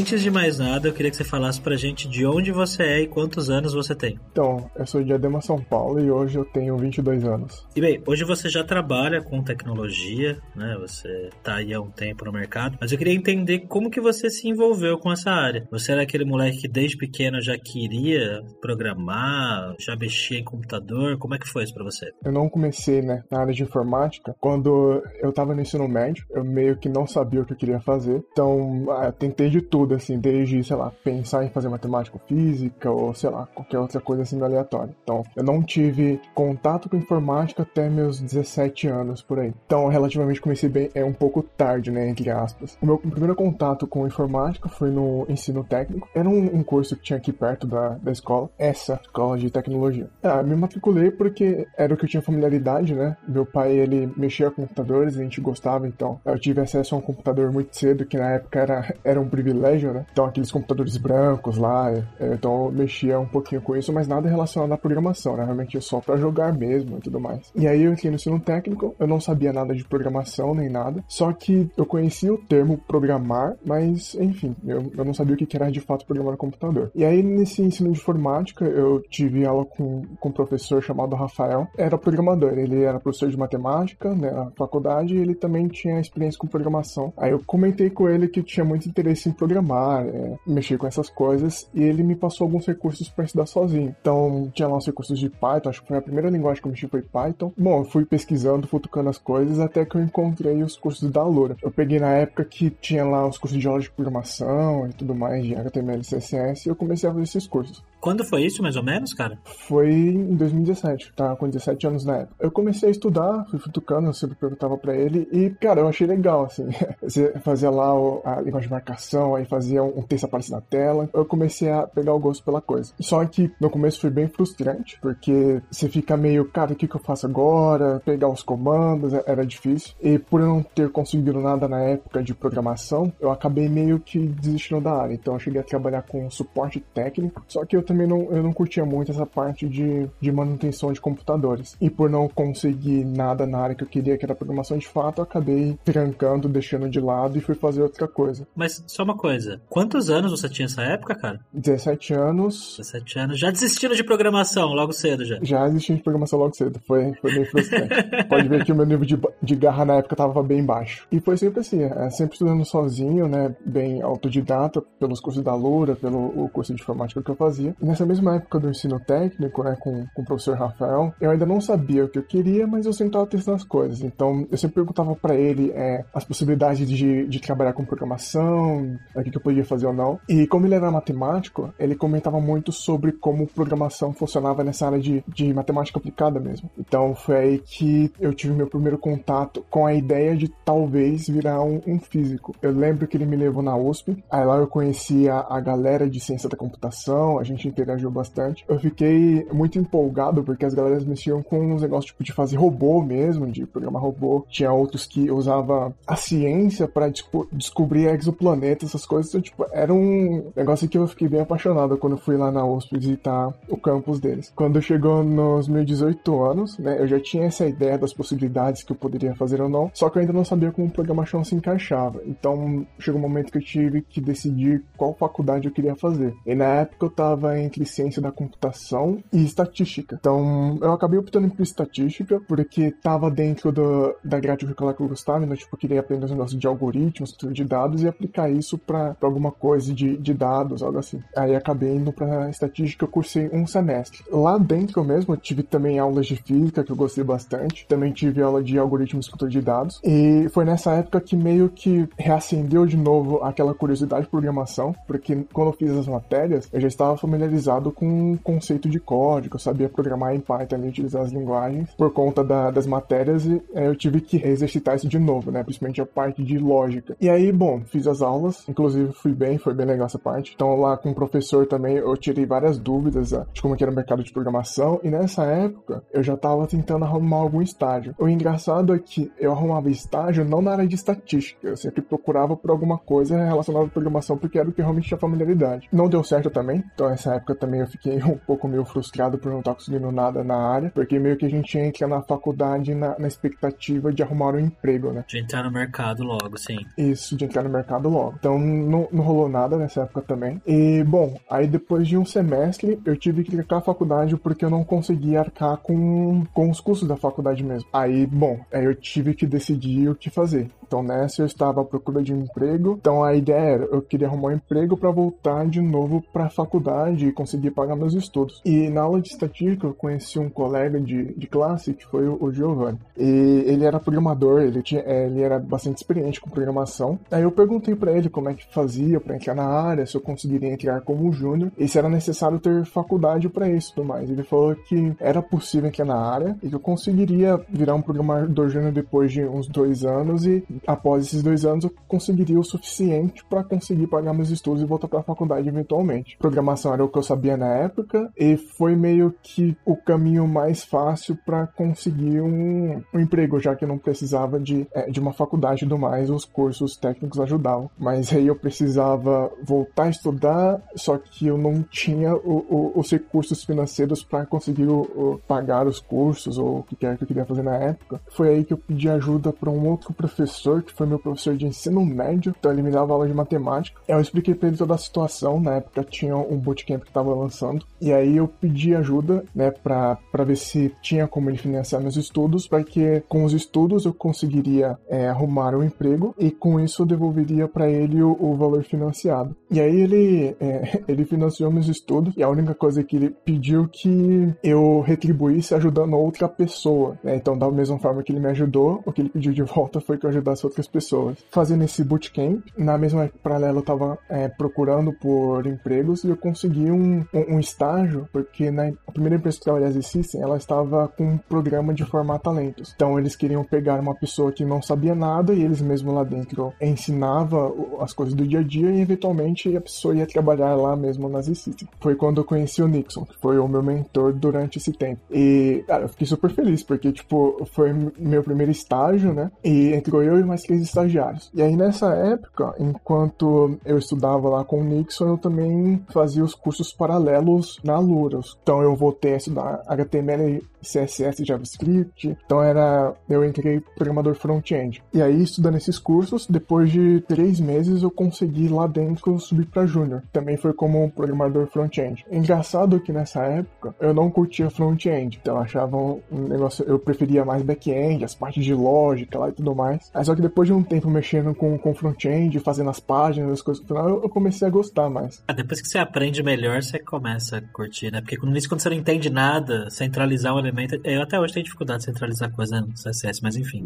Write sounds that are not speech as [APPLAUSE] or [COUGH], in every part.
Antes de mais nada, eu queria que você falasse pra gente de onde você é e quantos anos você tem. Então, eu sou de Adema, São Paulo e hoje eu tenho 22 anos. E bem, hoje você já trabalha com tecnologia, né? Você tá aí há um tempo no mercado, mas eu queria entender como que você se envolveu com essa área. Você era aquele moleque que desde pequeno já queria programar, já mexia em computador, como é que foi isso pra você? Eu não comecei, né, na área de informática. Quando eu tava no ensino médio, eu meio que não sabia o que eu queria fazer. Então, tentei de tudo, assim, desde, sei lá, pensar em fazer matemática ou física, ou sei lá, qualquer outra coisa assim aleatória. Então, eu não tive contato com informática até meus 17 anos por aí. Então, relativamente comecei bem, é um pouco tarde, né, entre aspas. O meu primeiro contato com informática foi no ensino técnico. Era um, um curso que tinha aqui perto da, da escola, essa escola de tecnologia. Ah, me matriculei porque era o que eu tinha familiaridade, né? Meu pai, ele mexia com computadores, a gente gostava, então eu tive acesso a um computador muito cedo, que na época era [LAUGHS] era um privilégio, né? Então aqueles computadores brancos lá, é, então eu mexia um pouquinho com isso, mas nada relacionado à programação, né? Realmente só para jogar mesmo e tudo mais. E aí eu entrei no ensino técnico, eu não sabia nada de programação nem nada, só que eu conhecia o termo programar, mas enfim, eu, eu não sabia o que era de fato programar no computador. E aí nesse ensino de informática eu tive aula com, com um professor chamado Rafael, era programador, ele era professor de matemática né, na faculdade e ele também tinha experiência com programação. Aí eu comentei com ele que tinha muito interesse em programar, é, mexer com essas coisas, e ele me passou alguns recursos para estudar sozinho. Então, tinha lá os recursos de Python, acho que foi a primeira linguagem que eu mexi foi Python. Bom, eu fui pesquisando, futucando as coisas, até que eu encontrei os cursos da Loura. Eu peguei na época que tinha lá os cursos de aula de programação e tudo mais, de HTML e CSS, e eu comecei a fazer esses cursos. Quando foi isso, mais ou menos, cara? Foi em 2017, tá? Com 17 anos na época. Eu comecei a estudar, fui futucando, eu sempre perguntava para ele, e, cara, eu achei legal, assim. [LAUGHS] Você fazia lá a linguagem de marcação, aí fazia um texto aparecer na tela. Eu comecei a pegar o gosto pela coisa. Só que no começo foi bem frustrante, porque você fica meio, cara, o que, que eu faço agora? Pegar os comandos é, era difícil. E por eu não ter conseguido nada na época de programação, eu acabei meio que desistindo da área. Então eu cheguei a trabalhar com suporte técnico, só que eu também não, eu não curtia muito essa parte de, de manutenção de computadores. E por não conseguir nada na área que eu queria, que era programação de fato, eu acabei trancando, deixando de lado e fui fazer outra coisa. Mas só uma coisa, quantos anos você tinha nessa época, cara? 17 anos. 17 anos. Já desistindo de programação logo cedo já? Já desistindo de programação logo cedo. Foi, foi bem frustrante. [LAUGHS] Pode ver que o meu nível de, de garra na época tava bem baixo. E foi sempre assim, é, sempre estudando sozinho, né? Bem autodidata, pelos cursos da Lura, pelo o curso de informática que eu fazia. Nessa mesma época do ensino técnico, né, com, com o professor Rafael, eu ainda não sabia o que eu queria, mas eu sempre estava testando as coisas. Então, eu sempre perguntava para ele é, as possibilidades de, de trabalhar com programação, o que eu podia fazer ou não. E como ele era matemático, ele comentava muito sobre como programação funcionava nessa área de, de matemática aplicada mesmo. Então, foi aí que eu tive meu primeiro contato com a ideia de talvez virar um, um físico. Eu lembro que ele me levou na USP, aí lá eu conheci a, a galera de ciência da computação, a gente interagiu bastante. Eu fiquei muito empolgado porque as galeras mexiam com uns negócios tipo de fazer robô mesmo, de programar robô. Tinha outros que usava a ciência para descobrir exoplanetas, essas coisas. Então, tipo, era um negócio que eu fiquei bem apaixonado quando fui lá na USP visitar o campus deles. Quando chegou nos meus 18 anos, né, eu já tinha essa ideia das possibilidades que eu poderia fazer ou não, só que eu ainda não sabia como programação se encaixava. Então, chegou um momento que eu tive que decidir qual faculdade eu queria fazer. E na época eu tava entre ciência da computação e estatística. Então, eu acabei optando por estatística, porque tava dentro do, da grade curricular que eu gostava, então, tipo, eu queria aprender os negócios de algoritmos, de dados e aplicar isso para alguma coisa de, de dados, algo assim. Aí acabei indo para estatística, eu cursei um semestre. Lá dentro mesmo, eu tive também aulas de física, que eu gostei bastante. Também tive aula de algoritmos e de dados. E foi nessa época que meio que reacendeu de novo aquela curiosidade de programação, porque quando eu fiz as matérias, eu já estava familiarizado familiarizado com o conceito de código, eu sabia programar em Python e utilizar as linguagens. Por conta da, das matérias, é, eu tive que exercitar isso de novo, né? Principalmente a parte de lógica. E aí, bom, fiz as aulas, inclusive fui bem, foi bem legal essa parte. Então lá com o professor também eu tirei várias dúvidas de como era o mercado de programação. E nessa época eu já estava tentando arrumar algum estágio. O engraçado é que eu arrumava estágio não na área de estatística. Eu sempre procurava por alguma coisa relacionada à programação porque era o que realmente tinha familiaridade. Não deu certo também. Então nessa época também eu fiquei [LAUGHS] um pouco meio frustrado por não estar conseguindo nada na área. Porque meio que a gente entra na faculdade na, na expectativa de arrumar um emprego, né? De entrar no mercado logo, sim. Isso, de entrar no mercado logo. Então não, não rolou nada nessa época também. E, bom, aí depois de um semestre eu tive que trocar a faculdade porque eu não conseguia arcar com, com os custos da faculdade mesmo. Aí, bom, aí eu tive que decidir o que fazer. Então nessa eu estava à procura de um emprego. Então a ideia era, eu queria arrumar um emprego para voltar de novo para a faculdade e conseguir pagar meus estudos. E na aula de estatística eu conheci um colega de, de classe que foi o, o Giovanni. E ele era programador, ele, tinha, é, ele era bastante experiente com programação. Aí eu perguntei para ele como é que fazia para entrar na área, se eu conseguiria entrar como júnior e se era necessário ter faculdade para isso e tudo mais. Ele falou que era possível entrar na área e que eu conseguiria virar um programador júnior depois de uns dois anos e após esses dois anos eu conseguiria o suficiente para conseguir pagar meus estudos e voltar para a faculdade eventualmente. Programação era o que eu sabia na época e foi meio que o caminho mais fácil para conseguir um, um, emprego, já que eu não precisava de, é, de uma faculdade e tudo mais, os cursos técnicos ajudavam. Mas aí eu precisava voltar a estudar, só que eu não tinha o, o, os recursos financeiros para conseguir o, pagar os cursos ou o que quer que eu queria fazer na época. Foi aí que eu pedi ajuda para um outro professor, que foi meu professor de ensino médio, então ele me dava aula de matemática. Eu expliquei para ele toda a situação, na época tinha um bootcamp que estava lançando, e aí eu pedi ajuda, né, para ver se tinha como ele financiar meus estudos, para que com os estudos eu conseguiria é, arrumar um emprego e com isso eu devolveria para ele o, o, valor financiado. E aí ele, é, [LAUGHS] ele financiou meus estudos e a única coisa que ele pediu que eu retribuísse ajudando outra pessoa. Né? Então, da mesma forma que ele me ajudou, o que ele pediu de volta foi que eu ajudasse outras pessoas. Fazendo esse bootcamp, na mesma paralela eu estava é, procurando por empregos e eu consegui um, um, um estágio, porque na primeira empresa que trabalhava System, ela estava com um programa de formar talentos. Então eles queriam pegar uma pessoa que não sabia nada e eles mesmo lá dentro ensinava as coisas do dia a dia e eventualmente a pessoa ia trabalhar lá mesmo nas System. Foi quando eu conheci o Nixon, que foi o meu mentor durante esse tempo. E, cara, eu fiquei super feliz, porque, tipo, foi meu primeiro estágio, né? E entrou eu e mais três estagiários. E aí, nessa época, enquanto eu estudava lá com o Nixon, eu também fazia os cursos paralelos na Luras. Então, eu voltei a estudar HTML CSS JavaScript. Então era. Eu entrei programador front-end. E aí, estudando esses cursos, depois de três meses, eu consegui lá dentro subir para Júnior. Também foi como programador front-end. Engraçado que nessa época eu não curtia front-end. Então eu achava um negócio. Eu preferia mais back-end, as partes de lógica lá e tudo mais. Mas só que depois de um tempo mexendo com, com front-end, fazendo as páginas, as coisas no final, eu, comecei a gostar mais. Ah, depois que você aprende melhor, você começa a curtir, né? Porque no início, quando você não entende nada, centralizar um elemento. Eu até hoje tenho dificuldade de centralizar coisa no CSS, mas enfim.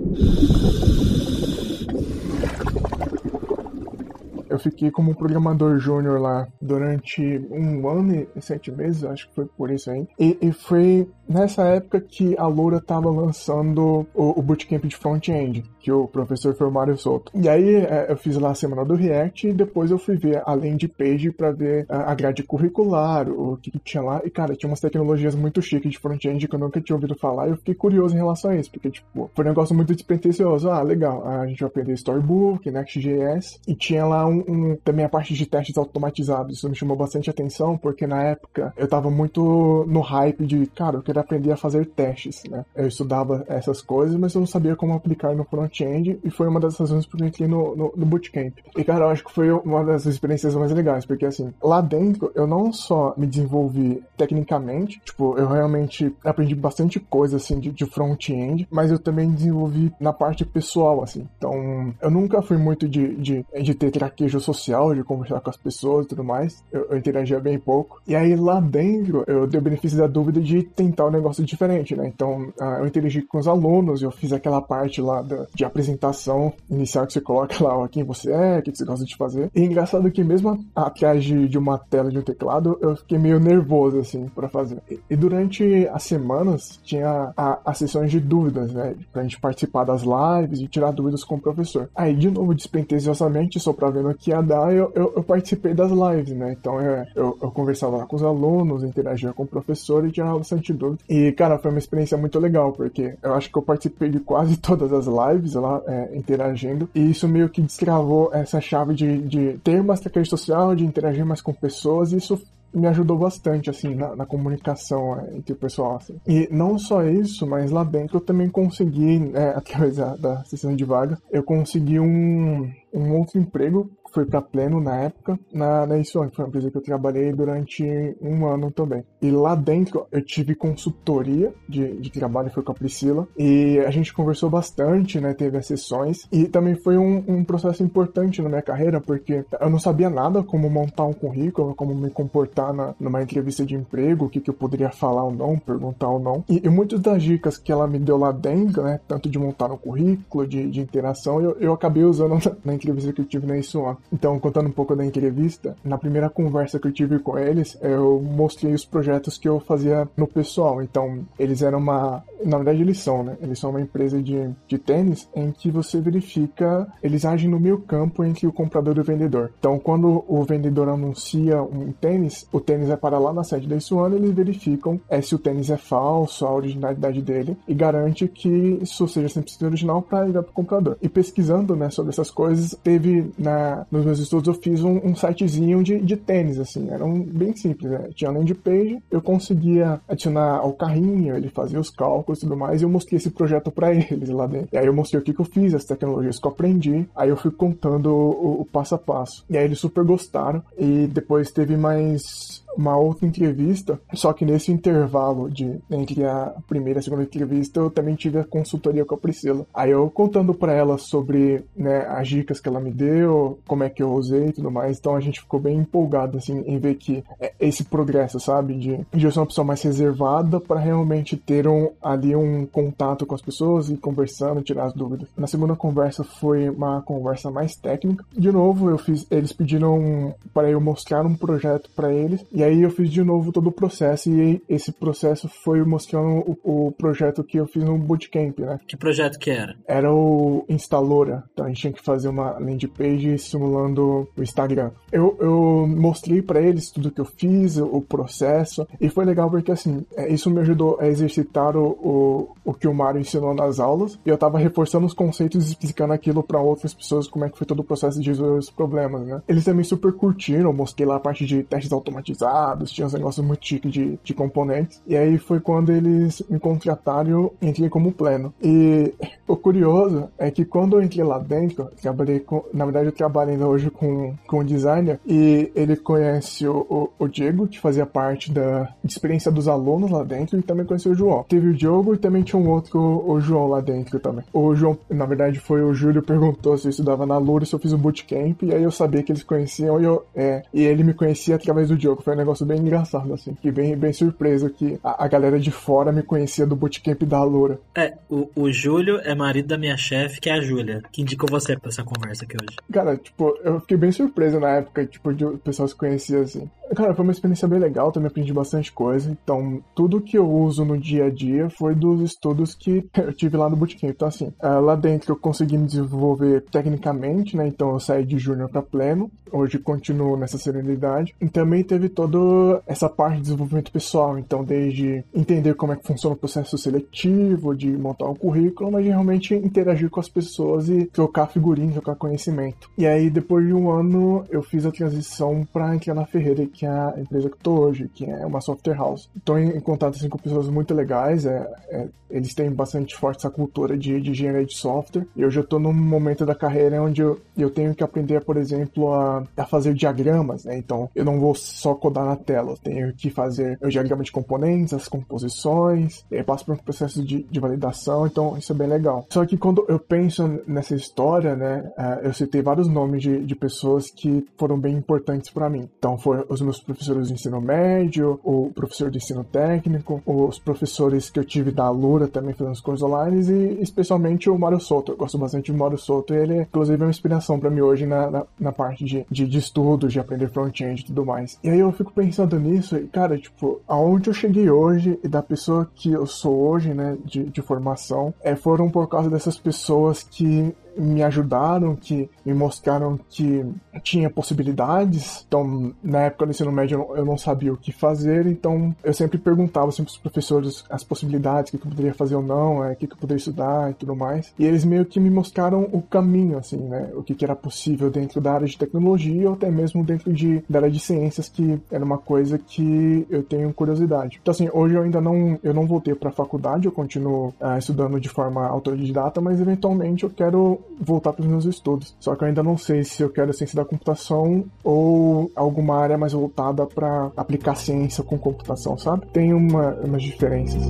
Eu fiquei como programador júnior lá durante um ano e sete meses, acho que foi por isso aí. E, e foi nessa época que a Loura estava lançando o, o bootcamp de front-end, que o professor foi o Mário Soto. E aí é, eu fiz lá a semana do React e depois eu fui ver a landing page para ver a, a, grade curricular, o que, que, tinha lá. E cara, tinha umas tecnologias muito chiques de front-end que eu nunca tinha ouvido falar e eu fiquei curioso em relação a isso, porque tipo, foi um negócio muito despretensioso. Ah, legal, a gente vai aprender Storybook, Next.js e tinha lá um, um, também a parte de testes automatizados. Isso me chamou bastante atenção porque na época eu tava muito no hype de, cara, eu quero aprender a fazer testes, né? Eu estudava essas coisas, mas eu não sabia como aplicar no front-end e foi uma das razões por que eu entrei no, no, no, bootcamp. E, cara, eu acho que foi uma das experiências mais legais, porque, assim, lá dentro eu não só me desenvolvi tecnicamente, tipo, eu realmente aprendi bastante coisa, assim, de, de front-end, mas eu também desenvolvi na parte pessoal, assim. Então, eu nunca fui muito de, de, de ter traquejo social, de conversar com as pessoas e tudo mais. Eu, eu interagia bem pouco. E aí lá dentro eu dei o benefício da dúvida de tentar um negócio diferente, né? Então uh, eu interagi com os alunos, eu fiz aquela parte lá da, de apresentação inicial que você coloca lá quem você é, o que você gosta de fazer. E é engraçado que mesmo atrás de, de uma tela de um teclado, eu fiquei meio nervoso, assim, para fazer. E, e, durante as semanas tinha a, as sessões de dúvidas, né? Pra gente participar das lives e tirar dúvidas com o professor. Aí, de novo, despretensiosamente, só pra ver no que ia dar, eu, eu, eu participei das lives, né? Então eu, eu, eu, conversava lá com os alunos, interagia com o professor e tirava bastante dúvida. E, cara, foi uma experiência muito legal, porque eu acho que eu participei de quase [LAUGHS] todas as lives lá, é, interagindo, e isso meio que destravou essa chave de, de ter uma estratégia social, de interagir mais com pessoas, e isso me ajudou bastante, assim, na, na comunicação é, entre o pessoal, assim. E não só isso, mas lá dentro eu também consegui, é, [LAUGHS] através da, da sessão de vaga, eu consegui um, um outro emprego foi para Pleno na época, na, na Isuan, que foi uma empresa que eu trabalhei durante um ano também. E lá dentro eu tive consultoria de, de trabalho, foi com a Priscila, e a gente conversou bastante, né, teve as sessões, e também foi um, um processo importante na minha carreira, porque eu não sabia nada como montar um currículo, como me comportar na, numa entrevista de emprego, o que, que eu poderia falar ou não, perguntar ou não. E, e muitas das dicas que ela me deu lá dentro, né, tanto de montar um currículo, de, de interação, eu, eu acabei usando na, [LAUGHS] na entrevista que eu tive na Isuan. Então, contando um pouco da entrevista, na primeira conversa que eu tive com eles, eu mostrei os projetos que eu fazia no pessoal. Então, eles eram uma. Na verdade, eles são, né? Eles são uma empresa de, de tênis em que você verifica. Eles agem no meio campo entre o comprador e o vendedor. Então, quando o vendedor anuncia um tênis, o tênis é para lá na sede da Isuana, eles verificam é, se o tênis é falso, a originalidade dele, e garante que isso seja sempre original para ir para o comprador. E pesquisando né, sobre essas coisas, teve na, nos meus estudos eu fiz um, um sitezinho de, de tênis, assim, era um, bem simples, né? Tinha landing page, eu conseguia adicionar ao carrinho, ele fazia os cálculos e tudo mais, e eu mostrei esse projeto para [LAUGHS] eles lá dentro. E aí eu mostrei o que, que eu fiz, as tecnologias que eu aprendi, aí eu fui contando o, o passo a passo. E aí eles super gostaram, e depois teve mais uma outra entrevista, só que nesse intervalo de entre a primeira e a segunda entrevista eu também tive a consultoria com a Priscila. Aí eu contando para ela sobre né, as dicas que ela me deu, como é que eu usei e tudo mais, então a gente ficou bem empolgado assim em ver que é esse progresso, sabe, de, de eu ser uma pessoa mais reservada para realmente ter um, ali um contato com as pessoas e conversando, tirar as dúvidas. Na segunda conversa foi uma conversa mais técnica. De novo, eu fiz, eles pediram para eu mostrar um projeto para eles e aí eu fiz de novo todo o processo e esse processo foi mostrando o, o, projeto que eu fiz no bootcamp, né? Que projeto que era? Era o Instalora. Então a gente tinha que fazer uma landing page simulando o Instagram. Eu, eu mostrei para eles tudo que eu fiz, o processo, e foi legal porque assim, é, isso me ajudou a exercitar o, o, o que o Mário ensinou nas aulas e eu tava reforçando os conceitos e explicando aquilo para outras pessoas como é que foi todo o processo de resolver os problemas, né? Eles também super curtiram, mostrei lá a parte de testes automatizados tinha uns negócios muito chiques de, de componentes. E aí foi quando eles me contrataram e eu entrei como pleno. E [LAUGHS] o curioso é que quando eu entrei lá dentro, trabalhei com. Na verdade, eu trabalho ainda hoje com, com um designer e ele conhece o, o, o Diego, que fazia parte da experiência dos alunos lá dentro, e também conheceu o João. Teve o Diogo e também tinha um outro, o João lá dentro também. O João, na verdade, foi o Júlio perguntou se eu estudava na Lourdes, se eu fiz um bootcamp, e aí eu sabia que eles conheciam e, eu, é, e ele me conhecia através do Diogo. Foi um negócio bem engraçado, assim. Fiquei bem, bem surpreso que a, a galera de fora me conhecia do bootcamp da Loura. É, o, o Júlio é marido da minha chefe, que é a Júlia, que indicou você pra essa conversa aqui hoje. Cara, tipo, eu fiquei bem surpreso na época, tipo, de o pessoal se conhecia assim. Cara, foi uma experiência bem legal, também aprendi bastante coisa. Então, tudo que eu uso no dia a dia foi dos estudos que [LAUGHS] eu tive lá no Bootcamp. Então, assim, uh, lá dentro eu consegui me desenvolver tecnicamente, né? Então, eu saí de júnior para pleno. Hoje continuo nessa serenidade. E também teve toda essa parte de desenvolvimento pessoal. Então, desde entender como é que funciona o processo seletivo, de montar um currículo, mas de realmente interagir com as pessoas e trocar figurinhas, trocar conhecimento. E aí, depois de um ano, eu fiz a transição para entrar na Ferreira, que é a empresa que tô hoje, que é uma software house. Estou em, contato assim, com pessoas muito legais, é, é, eles têm bastante forte essa cultura de, de engenharia de software. E hoje eu estou num momento da carreira onde eu, eu tenho que aprender, por exemplo, a, a fazer diagramas, né? Então, eu não vou só codar na tela, eu tenho que fazer o diagrama de componentes, as composições, e passo por um processo de, de validação, então isso é bem legal. Só que quando eu penso nessa história, né, é, eu citei vários nomes de, de pessoas que foram bem importantes para mim. Então, foram os meus professores de ensino médio, o professor de ensino técnico, os professores que eu tive da Lura também fazendo os cursos online e especialmente o Mário Soto. Eu gosto bastante do Mário Soto e ele, inclusive, é uma inspiração para mim hoje na, na, na parte de, de, de estudo, de aprender front-end e tudo mais. E aí eu fico pensando nisso e, cara, tipo, aonde eu cheguei hoje e da pessoa que eu sou hoje, né, de, de formação, é, foram por causa dessas pessoas que me ajudaram, que me mostraram que tinha possibilidades. Então, na época do ensino médio, eu não sabia o que fazer, então eu sempre perguntava sempre os professores as possibilidades, o que eu poderia fazer ou não, é, o que eu poderia estudar e tudo mais. E eles meio que me mostraram o caminho, assim, né? O que, era possível dentro da área de tecnologia ou até mesmo dentro de, da área de ciências, que era uma coisa que eu tenho curiosidade. Então, assim, hoje eu ainda não, eu não voltei para a faculdade, eu continuo uh, estudando de forma autodidata, mas eventualmente eu quero voltar para os meus estudos. Só que eu ainda não sei se eu quero ciência da computação ou alguma área mais voltada para aplicar ciência com computação, sabe? Tem uma, umas diferenças.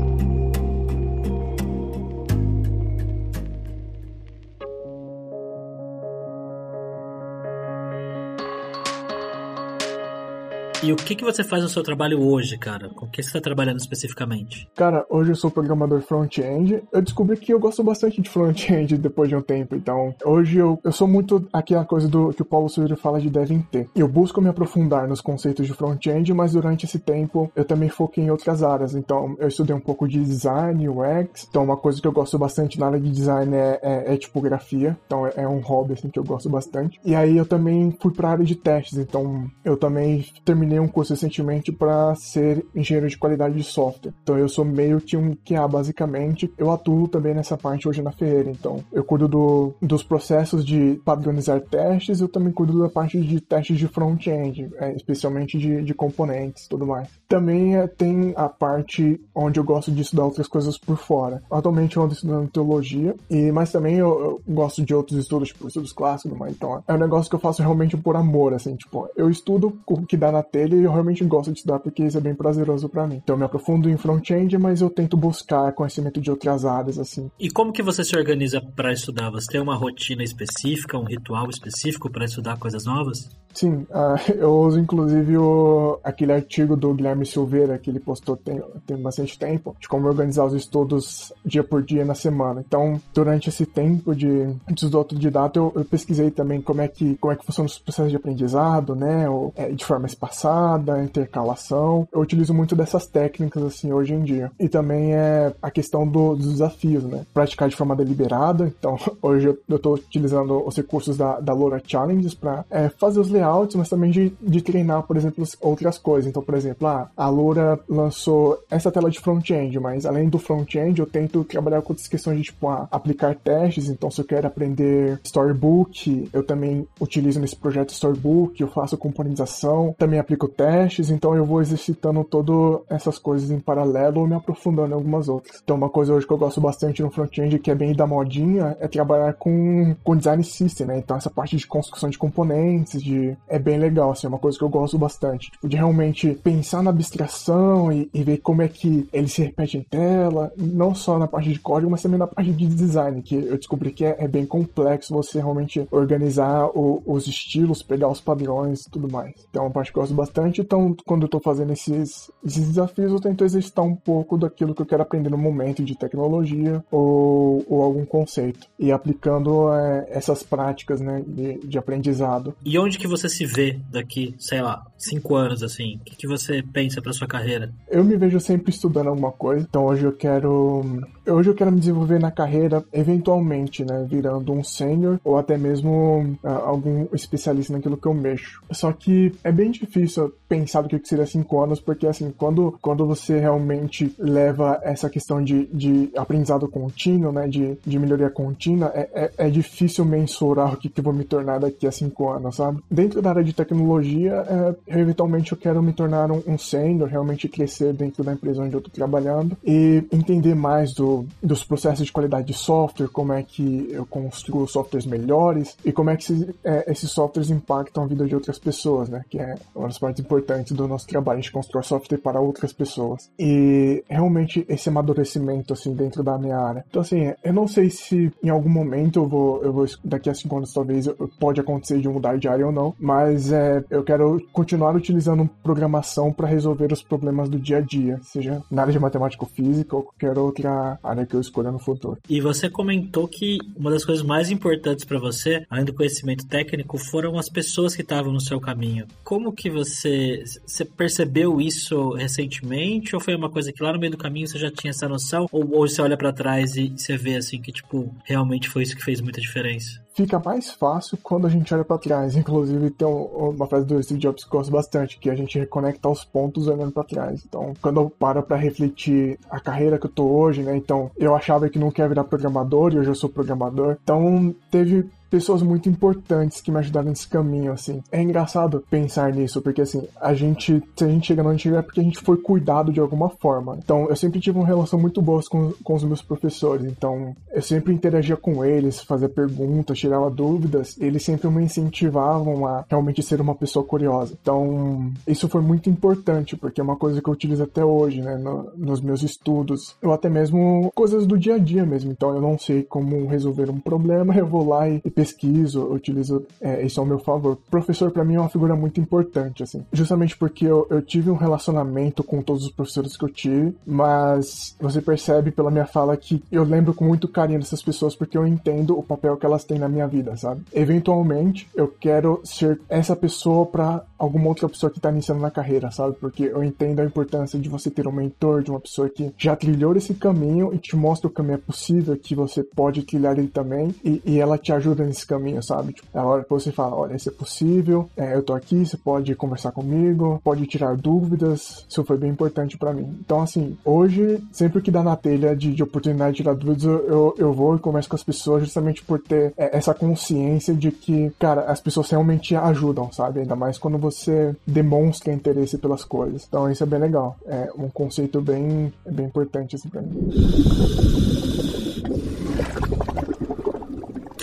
E o que, que você faz no seu trabalho hoje, cara? Com o que você está trabalhando especificamente? Cara, hoje eu sou programador front-end. Eu descobri que eu gosto bastante de front-end [LAUGHS] depois de um tempo. Então, hoje eu, eu sou muito aquela coisa do que o Paulo Silveira fala de dev ter. Eu busco me aprofundar nos conceitos de front-end, mas durante esse tempo eu também foquei em outras áreas. Então, eu estudei um pouco de design, UX. Então, uma coisa que eu gosto bastante na área de design é, é, é tipografia. Então, é, é, um hobby assim, que eu gosto bastante. E aí eu também fui para a área de testes. Então, eu também terminei um curso recentemente para ser engenheiro de qualidade de software. Então eu sou meio que um QA basicamente. Eu atuo também nessa parte hoje na Ferreira. Então eu cuido do, dos processos de padronizar testes, eu também cuido da parte de testes de front-end, é, especialmente de, de componentes tudo mais. Também é, tem a parte onde eu gosto de estudar outras coisas por fora. Atualmente eu ando estudando teologia, e, mas também eu, eu gosto de outros estudos, tipo estudos clássicos mais. Então é um negócio que eu faço realmente por amor, assim, tipo, eu estudo o que dá na telha ele eu realmente gosto de estudar porque isso é bem prazeroso para mim. Então eu me aprofundo em front-end, mas eu tento buscar conhecimento de outras áreas, assim. E como que você se organiza para estudar? Você tem uma rotina específica, um ritual específico para estudar coisas novas? Sim, uh, [LAUGHS] eu uso inclusive o, aquele artigo do Guilherme Silveira que ele postou tem, tem bastante tempo, de como organizar os estudos dia por dia na semana. Então, durante esse tempo de, de estudo autodidata, eu, eu pesquisei também como é que como é que funcionam os processos de aprendizado, né, ou, é, de forma espaçada, intercalação. Eu utilizo muito dessas técnicas assim hoje em dia. E também é a questão do, dos desafios, né, praticar de forma deliberada. Então, [LAUGHS] hoje eu estou utilizando os recursos da, da Lora Challenges para é, fazer os layouts, mas também de, de treinar, por exemplo, outras coisas. Então, por exemplo, ah, a Loura lançou essa tela de front-end, mas além do front-end, eu tento trabalhar com outras questões de, tipo, ah, aplicar testes. Então, se eu quero aprender Storybook, eu também utilizo nesse projeto Storybook, eu faço componentização, também aplico testes, então eu vou exercitando todas essas coisas em paralelo ou me aprofundando em algumas outras. Então, uma coisa hoje que eu gosto bastante no front-end, que é bem da modinha, é trabalhar com, com design system, né? Então, essa parte de construção de componentes, de é bem legal, assim, é uma coisa que eu gosto bastante. Tipo, de realmente pensar na abstração e, e, ver como é que ele se repete em tela, não só na parte de código, mas também na parte de design, que eu descobri que é, é bem complexo você realmente organizar o, os estilos, pegar os padrões e tudo mais. Então é uma parte que eu gosto bastante, então quando eu tô fazendo esses, esses desafios, eu tento exercitar um pouco daquilo que eu quero aprender no momento de tecnologia ou, ou algum conceito. E aplicando é, essas práticas, né, de, de aprendizado. E onde que você você se vê daqui, sei lá, cinco anos, assim? O que, que você pensa para sua carreira? Eu me vejo sempre estudando alguma coisa, então hoje eu quero. Hoje eu quero me desenvolver na carreira, eventualmente, né? Virando um sênior ou até mesmo uh, algum especialista naquilo que eu mexo. Só que é bem difícil difícil pensar do que seria cinco anos, porque assim, quando, quando você realmente leva essa questão de, de aprendizado contínuo, né, de, de melhoria contínua, é, é, é difícil mensurar o que, que eu vou me tornar daqui a cinco anos, sabe? Dentro da área de tecnologia, é, eventualmente eu quero me tornar um, um sênior, realmente crescer dentro da empresa onde eu estou trabalhando e entender mais do, dos processos de qualidade de software, como é que eu construo softwares melhores e como é que esses, é, esses softwares impactam a vida de outras pessoas, né? Que é uma das partes importantes do nosso trabalho, a gente constrói software para outras pessoas. E realmente esse amadurecimento, assim, dentro da minha área. Então, assim, eu não sei se em algum momento eu vou, eu vou daqui a cinco anos talvez, pode acontecer de mudar de área ou não, mas é, eu quero continuar utilizando programação para resolver os problemas do dia a dia, seja na área de matemática ou física ou qualquer outra área que eu escolha no futuro. E você comentou que uma das coisas mais importantes para você, além do conhecimento técnico, foram as pessoas que estavam no seu caminho. Como que você, você percebeu isso recentemente ou foi uma coisa que lá no meio do caminho você já tinha essa noção ou, você olha para trás e você vê assim que tipo realmente foi isso que fez muita diferença? fica mais fácil quando a gente olha para trás. Inclusive, tem uma frase do Steve Jobs que gosto bastante, que a gente reconecta os pontos olhando para trás. Então, quando eu paro para refletir a carreira que eu tô hoje, né? Então, eu achava que não queria virar programador e hoje eu sou programador. Então, teve pessoas muito importantes que me ajudaram nesse caminho, assim. É engraçado pensar nisso, porque assim, a gente, se a gente chega onde chega é porque a gente foi cuidado de alguma forma. Então, eu sempre tive uma relação muito boa com, com os meus professores, então eu sempre interagia com eles, fazia perguntas, tirava dúvidas, eles sempre me incentivavam a realmente ser uma pessoa curiosa. Então, isso foi muito importante, porque é uma coisa que eu utilizo até hoje, né, no, nos meus estudos, ou até mesmo coisas do dia a dia mesmo. Então, eu não sei como resolver um problema, eu vou lá e, e pesquiso, utilizo é, isso ao meu favor. Professor para mim é uma figura muito importante, assim, justamente porque eu, eu tive um relacionamento com todos os professores que eu tive, mas você percebe pela minha fala que eu lembro com muito carinho dessas pessoas porque eu entendo o papel que elas têm na minha vida, sabe? Eventualmente eu quero ser essa pessoa para alguma outra pessoa que tá iniciando na carreira, sabe? Porque eu entendo a importância de você ter um mentor, de uma pessoa que já trilhou esse caminho e te mostra o caminho é possível, que você pode trilhar ele também e, e ela te ajuda nesse caminho, sabe? Tipo, é a hora que você fala, olha, isso é possível, é, eu tô aqui, você pode conversar comigo, pode tirar dúvidas, isso foi bem importante para mim. Então, assim, hoje, sempre que dá na telha de, de oportunidade de tirar dúvidas, eu, eu vou e converso com as pessoas justamente por ter é, essa consciência de que, cara, as pessoas realmente ajudam, sabe? Ainda mais quando você demonstra interesse pelas coisas. Então, isso é bem legal. É um conceito bem, bem importante, assim, pra mim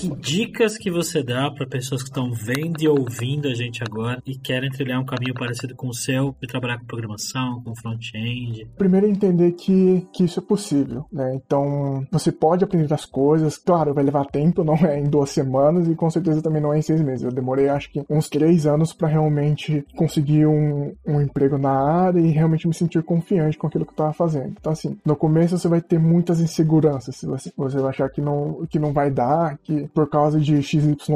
que dicas que você dá para pessoas que estão vendo e ouvindo a gente agora e querem trilhar um caminho parecido com o seu, de trabalhar com programação, com front-end? Primeiro, entender que, que isso é possível, né? Então, você pode aprender as coisas, claro, vai levar tempo, [LAUGHS] não é em duas semanas e com certeza também não é em seis meses. Eu demorei, acho que, uns três anos para realmente conseguir um, um emprego na área e realmente me sentir confiante com aquilo que eu tava fazendo. Então, assim, no começo você vai ter muitas inseguranças, você, você vai achar que não, que não vai dar, que por causa de XYZ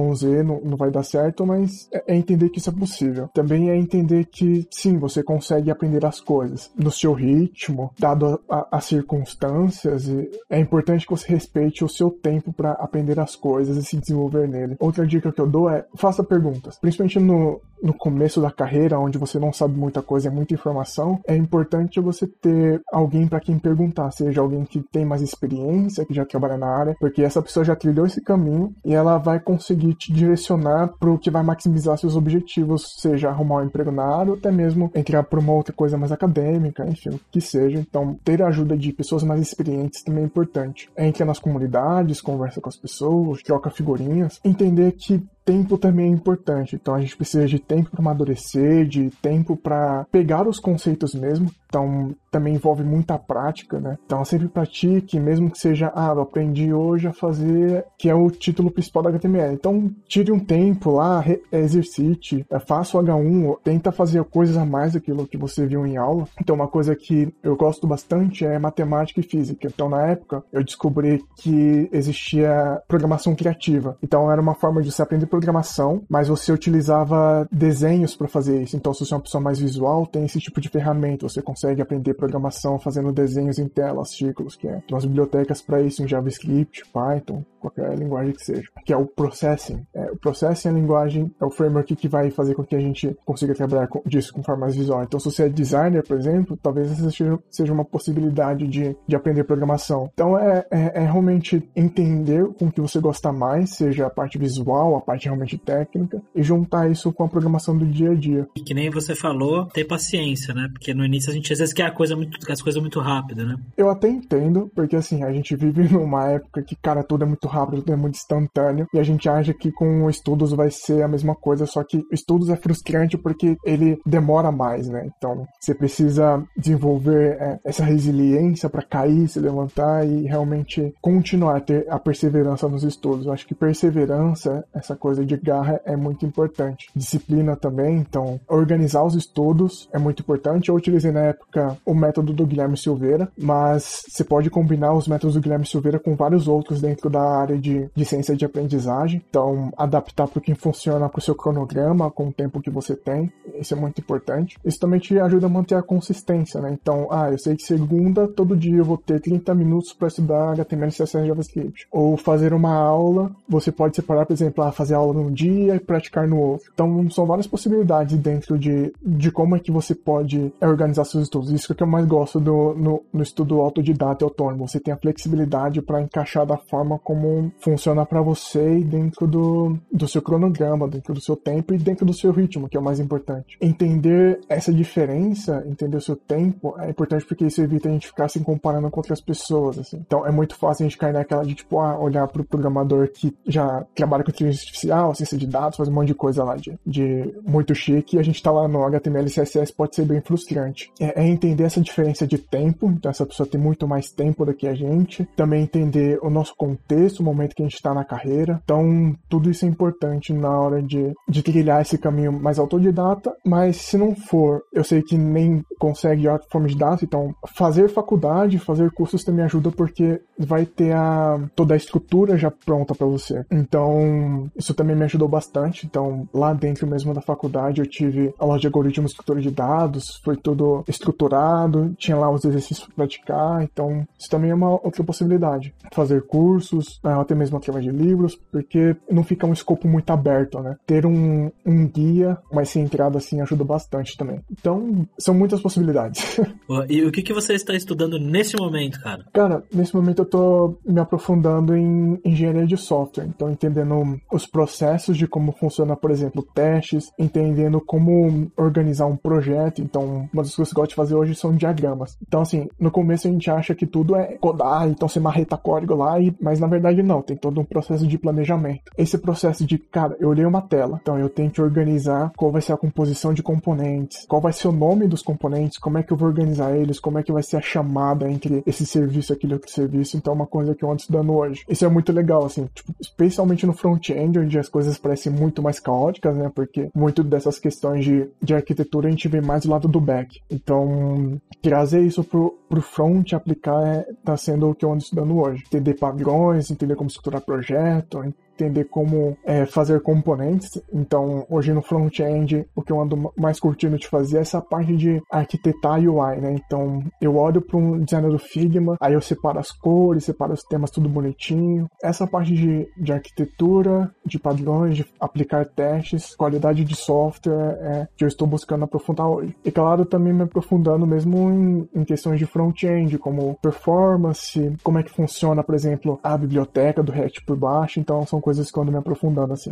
não, não vai dar certo, mas é, é entender que isso é possível. Também é entender que sim, você consegue aprender as coisas no seu ritmo, dado as circunstâncias. é importante que você respeite o seu tempo para aprender as coisas e se desenvolver nele. Outra dica que eu dou é faça perguntas, principalmente no, no começo da carreira, onde você não sabe muita coisa, é muita informação. É importante você ter alguém para quem perguntar, seja alguém que tem mais experiência, que já trabalha na área, porque essa pessoa já trilhou esse caminho e ela vai conseguir te direcionar para o que vai maximizar seus objetivos, seja arrumar um emprego na área ou até mesmo entrar para uma outra coisa mais acadêmica, enfim, o que seja. Então, ter a ajuda de pessoas mais experientes também é importante. Entra nas comunidades, conversa com as pessoas, troca figurinhas, entender que tempo também é importante. Então a gente precisa de tempo para amadurecer, de tempo para pegar os conceitos mesmo. Então também envolve muita prática, né? Então sempre pratique, mesmo que seja, ah, eu aprendi hoje a fazer, que é o título principal da HTML. Então tire um tempo lá, exercite, é, faça o H1, tenta fazer coisas a mais daquilo que você viu em aula. Então uma coisa que eu gosto bastante é matemática e física. Então na época eu descobri que existia programação criativa. Então era uma forma de se aprender programação, mas você utilizava desenhos para fazer isso. Então, se você é uma pessoa mais visual, tem esse tipo de ferramenta. Você consegue aprender programação fazendo desenhos em telas, círculos, que é. Tem umas bibliotecas para isso em JavaScript, Python, qualquer linguagem que seja, que é o processing. É, o processing é a linguagem, é o framework que vai fazer com que a gente consiga trabalhar com, disso com forma mais visual. Então, se você é designer, por exemplo, talvez essa seja, uma possibilidade de, de aprender programação. Então, é, é, é realmente entender com o que você gosta mais, seja a parte visual, a parte realmente técnica, e juntar isso com a programação do dia a dia. E que nem você falou, ter paciência, né? Porque no início a gente às vezes quer a coisa muito, as coisas muito rápidas, né? Eu até entendo, porque assim, a gente vive [LAUGHS] numa época que, cara, tudo é muito rápido, tudo é muito instantâneo, e a gente acha que com estudos vai ser a mesma coisa, só que estudos é frustrante porque ele demora mais, né? Então, você precisa desenvolver é, essa resiliência para cair, se levantar e realmente continuar a ter a perseverança nos estudos. Eu acho que perseverança, essa coisa de garra, é muito importante. Disciplina também, então, organizar os estudos é muito importante. Eu utilizei na época o método do Guilherme Silveira, mas você pode combinar os métodos do Guilherme Silveira com vários outros dentro da área de, de ciência de aprendizagem. Então, adaptar para o que funciona com o seu cronograma, com o tempo que você tem, isso é muito importante. Isso também te ajuda a manter a consistência, né? Então, ah, eu sei que segunda, todo dia eu vou ter 30 minutos para estudar HTML, CSS e JavaScript. Ou fazer uma aula, você pode separar, por exemplo, ah, fazer aula num dia e praticar no outro. Então, são várias possibilidades dentro de, de como é que você pode organizar seus estudos. Isso é o que eu mais gosto do, no, no estudo autodidata e autônomo. Você tem a flexibilidade para encaixar da forma como funciona para você e dentro do, do seu cronograma, dentro do seu tempo e dentro do seu ritmo, que é o mais importante. Entender essa diferença, entender o seu tempo, é importante porque isso evita a gente ficar se comparando com outras pessoas, assim. Então, é muito fácil a gente cair naquela de, tipo, ah, olhar pro programador que já trabalha com inteligência artificial, ciência de dados, faz um monte de coisa lá de, de muito chique e a gente tá lá no HTML CSS pode ser bem frustrante. É, é entender essa diferença de tempo, então essa pessoa tem muito mais tempo do que a gente. Também entender o nosso contexto, o momento que a gente está na carreira. Então, tudo isso é importante na hora de, de trilhar esse caminho mais autodidata, mas se não for, eu sei que nem consegue a forma de dados, então fazer faculdade, fazer cursos também ajuda porque vai ter a, toda a estrutura já pronta para você. Então, isso também me ajudou bastante. Então, lá dentro mesmo da faculdade, eu tive aula de algoritmos estrutura de dados, foi tudo estruturado, tinha lá os exercícios para praticar. Então, isso também é uma outra possibilidade. Fazer cursos, né, até mesmo através de livros, porque não fica um escopo muito aberto, né? Ter um, um guia mais centrado assim ajuda bastante também. Então, são muitas possibilidades. [LAUGHS] E o que, que você está estudando nesse momento, cara? Cara, nesse momento eu tô me aprofundando em engenharia de software. Então, entendendo os processos de como funciona, por exemplo, testes, entendendo como organizar um projeto. Então, uma das coisas que eu gosto de fazer hoje são diagramas. Então, assim, no começo a gente acha que tudo é codar, então você marreta código lá, e, mas na verdade não, tem todo um processo de planejamento. Esse processo de, cara, eu olhei uma tela, então eu tenho que organizar qual vai ser a composição de componentes, qual vai ser o nome dos componentes, como é que eu vou organizar eles, como é que vai ser a chamada entre esse serviço e aquele outro serviço. Então, é uma coisa que eu ando estudando hoje. Isso é muito legal, assim, tipo, especialmente no front-end, onde as coisas parecem muito mais caóticas, né? Porque muito dessas questões de, de arquitetura a gente vê mais do lado do back. Então, trazer isso pro, pro front, aplicar, é, tá sendo o que eu ando estudando hoje. Entender padrões, entender como estruturar projeto, entender como é, fazer componentes. Então, hoje no front-end, o que eu ando mais curtindo de fazer é essa parte de arquitetar UI, né? Então, eu olho para um designer do Figma, aí eu separo as cores, separo os temas tudo bonitinho. Essa parte de, de arquitetura, de padrões, de aplicar testes, qualidade de software, é que eu estou buscando aprofundar hoje. E claro, também me aprofundando mesmo em, em questões de front-end, como performance, como é que funciona, por exemplo, a biblioteca do React por baixo. Então, são coisas que eu ando me aprofundando assim.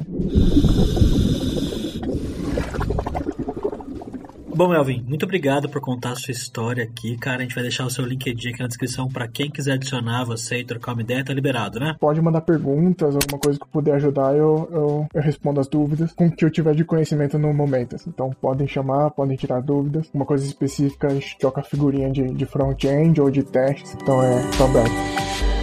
Bom, Elvin, muito obrigado por contar a sua história aqui, cara. A gente vai deixar o seu LinkedIn aqui na descrição para quem quiser adicionar você e trocar uma ideia, tá liberado, né? Pode mandar perguntas, alguma coisa que puder ajudar, eu, eu, eu respondo as dúvidas com o que eu tiver de conhecimento no momento. Assim. Então podem chamar, podem tirar dúvidas. Uma coisa específica, a gente troca figurinha de, de front-end ou de testes. Então é tô aberto.